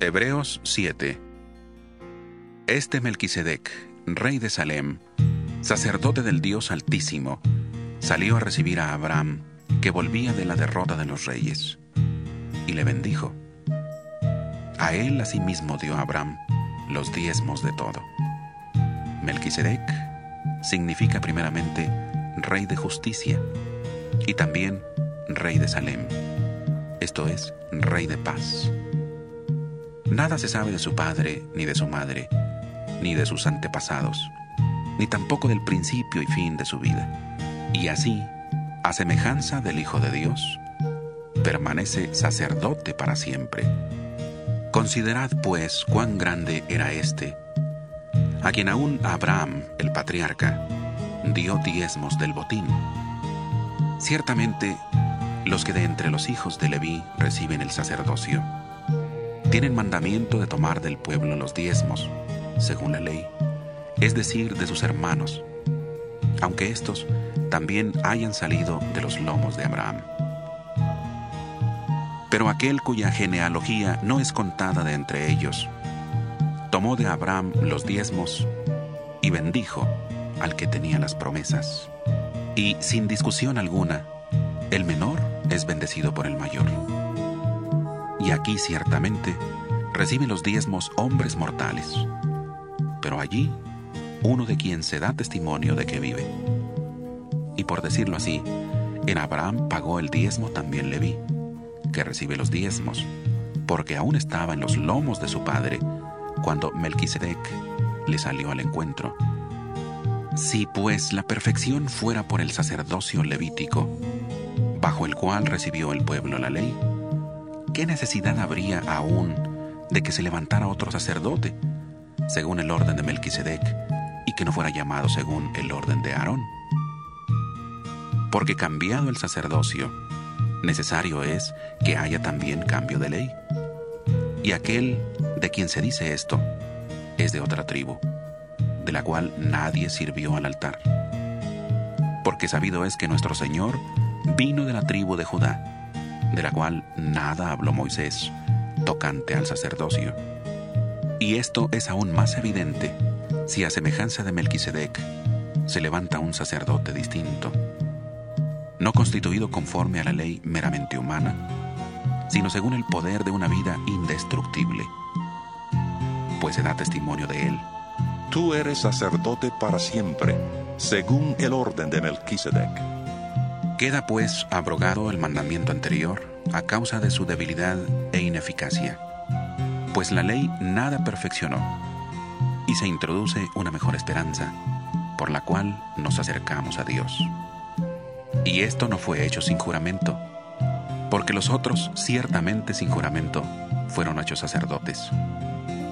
Hebreos 7 Este Melquisedec, rey de Salem, sacerdote del Dios Altísimo, salió a recibir a Abraham, que volvía de la derrota de los reyes, y le bendijo. A él asimismo dio Abraham los diezmos de todo. Melquisedec significa primeramente rey de justicia y también rey de Salem, esto es, rey de paz. Nada se sabe de su padre, ni de su madre, ni de sus antepasados, ni tampoco del principio y fin de su vida. Y así, a semejanza del Hijo de Dios, permanece sacerdote para siempre. Considerad pues cuán grande era éste, a quien aún Abraham, el patriarca, dio diezmos del botín. Ciertamente, los que de entre los hijos de Leví reciben el sacerdocio, tienen mandamiento de tomar del pueblo los diezmos, según la ley, es decir, de sus hermanos, aunque éstos también hayan salido de los lomos de Abraham. Pero aquel cuya genealogía no es contada de entre ellos, tomó de Abraham los diezmos y bendijo al que tenía las promesas. Y sin discusión alguna, el menor es bendecido por el mayor. Y aquí ciertamente reciben los diezmos hombres mortales, pero allí uno de quien se da testimonio de que vive. Y por decirlo así, en Abraham pagó el diezmo también Leví, que recibe los diezmos, porque aún estaba en los lomos de su padre cuando Melquisedec le salió al encuentro. Si pues la perfección fuera por el sacerdocio levítico, bajo el cual recibió el pueblo la ley, ¿qué necesidad habría aún de que se levantara otro sacerdote, según el orden de Melquisedec, y que no fuera llamado según el orden de Aarón? Porque cambiado el sacerdocio, necesario es que haya también cambio de ley. Y aquel de quien se dice esto es de otra tribu, de la cual nadie sirvió al altar. Porque sabido es que nuestro Señor vino de la tribu de Judá, de la cual nada habló Moisés tocante al sacerdocio. Y esto es aún más evidente si a semejanza de Melquisedec se levanta un sacerdote distinto, no constituido conforme a la ley meramente humana, sino según el poder de una vida indestructible, pues se da testimonio de él. Tú eres sacerdote para siempre, según el orden de Melquisedec. Queda pues abrogado el mandamiento anterior a causa de su debilidad e ineficacia, pues la ley nada perfeccionó, y se introduce una mejor esperanza, por la cual nos acercamos a Dios. Y esto no fue hecho sin juramento, porque los otros ciertamente sin juramento fueron hechos sacerdotes,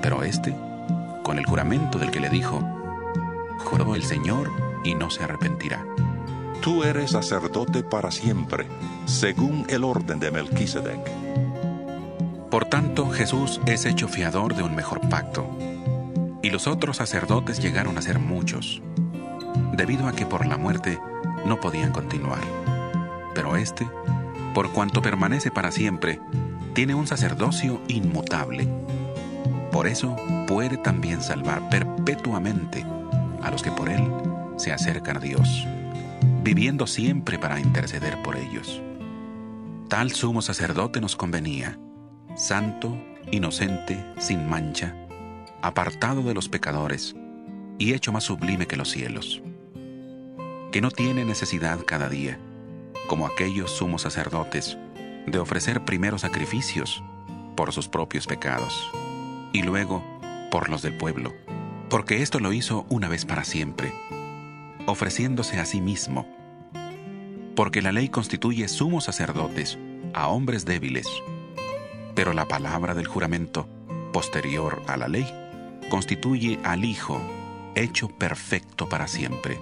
pero éste, con el juramento del que le dijo, juró el Señor y no se arrepentirá. Tú eres sacerdote para siempre, según el orden de Melquisedec. Por tanto, Jesús es hecho fiador de un mejor pacto, y los otros sacerdotes llegaron a ser muchos, debido a que por la muerte no podían continuar. Pero este, por cuanto permanece para siempre, tiene un sacerdocio inmutable. Por eso puede también salvar perpetuamente a los que por él se acercan a Dios viviendo siempre para interceder por ellos. Tal sumo sacerdote nos convenía, santo, inocente, sin mancha, apartado de los pecadores y hecho más sublime que los cielos, que no tiene necesidad cada día, como aquellos sumos sacerdotes, de ofrecer primero sacrificios por sus propios pecados y luego por los del pueblo, porque esto lo hizo una vez para siempre, ofreciéndose a sí mismo. Porque la ley constituye sumos sacerdotes a hombres débiles, Pero la palabra del juramento, posterior a la ley, constituye al Hijo hecho perfecto para siempre